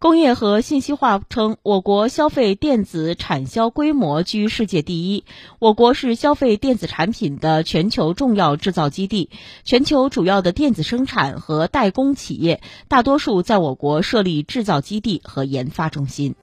工业和信息化称我国消费电子产销规模居世界第一。我国是消费电子产品的全球重要制造基地。全球主要的电子生产和代工企业大多数在我国设立制造基地和研发中心。